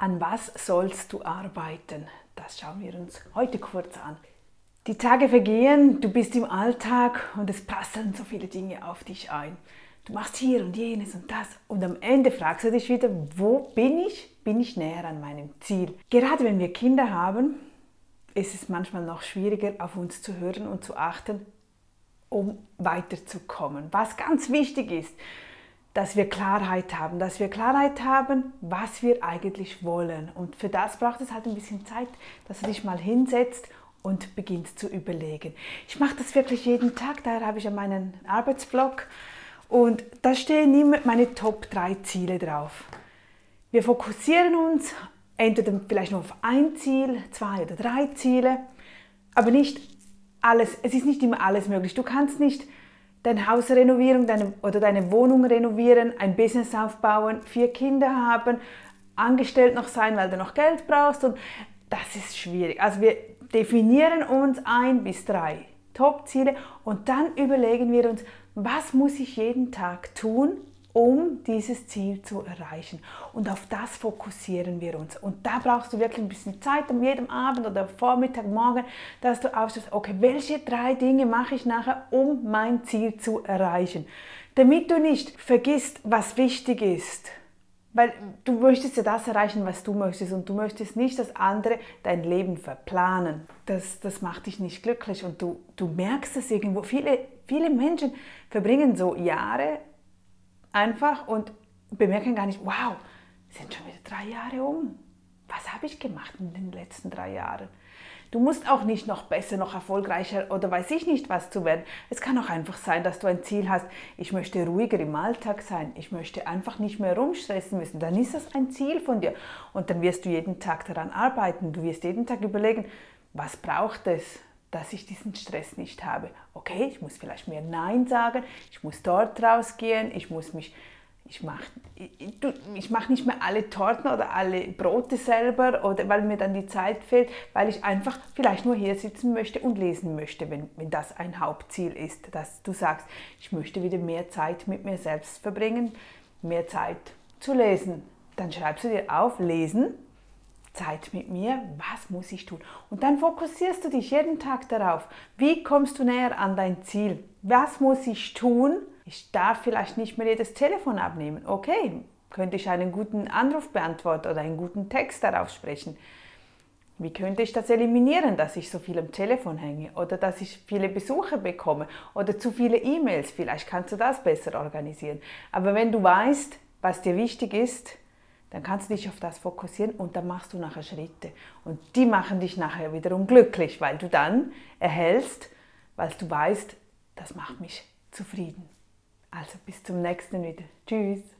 An was sollst du arbeiten? Das schauen wir uns heute kurz an. Die Tage vergehen, du bist im Alltag und es prasseln so viele Dinge auf dich ein. Du machst hier und jenes und das und am Ende fragst du dich wieder, wo bin ich? Bin ich näher an meinem Ziel? Gerade wenn wir Kinder haben, ist es manchmal noch schwieriger, auf uns zu hören und zu achten, um weiterzukommen. Was ganz wichtig ist, dass wir Klarheit haben, dass wir Klarheit haben, was wir eigentlich wollen. Und für das braucht es halt ein bisschen Zeit, dass du dich mal hinsetzt und beginnst zu überlegen. Ich mache das wirklich jeden Tag, daher habe ich ja meinen Arbeitsblock und da stehen immer meine Top 3 Ziele drauf. Wir fokussieren uns entweder vielleicht nur auf ein Ziel, zwei oder drei Ziele, aber nicht alles, es ist nicht immer alles möglich. Du kannst nicht dein Haus renovieren deine, oder deine Wohnung renovieren, ein Business aufbauen, vier Kinder haben, angestellt noch sein, weil du noch Geld brauchst und das ist schwierig. Also wir definieren uns ein bis drei Top-Ziele und dann überlegen wir uns, was muss ich jeden Tag tun, um dieses Ziel zu erreichen. Und auf das fokussieren wir uns. Und da brauchst du wirklich ein bisschen Zeit, um jedem Abend oder Vormittag, morgen, dass du aufstehst, okay, welche drei Dinge mache ich nachher, um mein Ziel zu erreichen. Damit du nicht vergisst, was wichtig ist. Weil du möchtest ja das erreichen, was du möchtest und du möchtest nicht, dass andere dein Leben verplanen. Das, das macht dich nicht glücklich und du, du merkst es irgendwo. Viele, viele Menschen verbringen so Jahre einfach und bemerken gar nicht, wow, sind schon wieder drei Jahre um. Was habe ich gemacht in den letzten drei Jahren? Du musst auch nicht noch besser, noch erfolgreicher oder weiß ich nicht was zu werden. Es kann auch einfach sein, dass du ein Ziel hast, ich möchte ruhiger im Alltag sein, ich möchte einfach nicht mehr rumstressen müssen. Dann ist das ein Ziel von dir und dann wirst du jeden Tag daran arbeiten. Du wirst jeden Tag überlegen, was braucht es, dass ich diesen Stress nicht habe. Okay, ich muss vielleicht mehr Nein sagen, ich muss dort rausgehen, ich muss mich, ich mache ich, ich mach nicht mehr alle Torten oder alle Brote selber, oder weil mir dann die Zeit fehlt, weil ich einfach vielleicht nur hier sitzen möchte und lesen möchte, wenn, wenn das ein Hauptziel ist, dass du sagst, ich möchte wieder mehr Zeit mit mir selbst verbringen, mehr Zeit zu lesen. Dann schreibst du dir auf, lesen, Zeit mit mir, was muss ich tun? Und dann fokussierst du dich jeden Tag darauf, wie kommst du näher an dein Ziel? Was muss ich tun? Ich darf vielleicht nicht mehr jedes Telefon abnehmen. Okay, könnte ich einen guten Anruf beantworten oder einen guten Text darauf sprechen? Wie könnte ich das eliminieren, dass ich so viel am Telefon hänge oder dass ich viele Besuche bekomme oder zu viele E-Mails? Vielleicht kannst du das besser organisieren. Aber wenn du weißt, was dir wichtig ist, dann kannst du dich auf das fokussieren und dann machst du nachher Schritte. Und die machen dich nachher wiederum glücklich, weil du dann erhältst, weil du weißt, das macht mich zufrieden. Also bis zum nächsten wieder. Tschüss.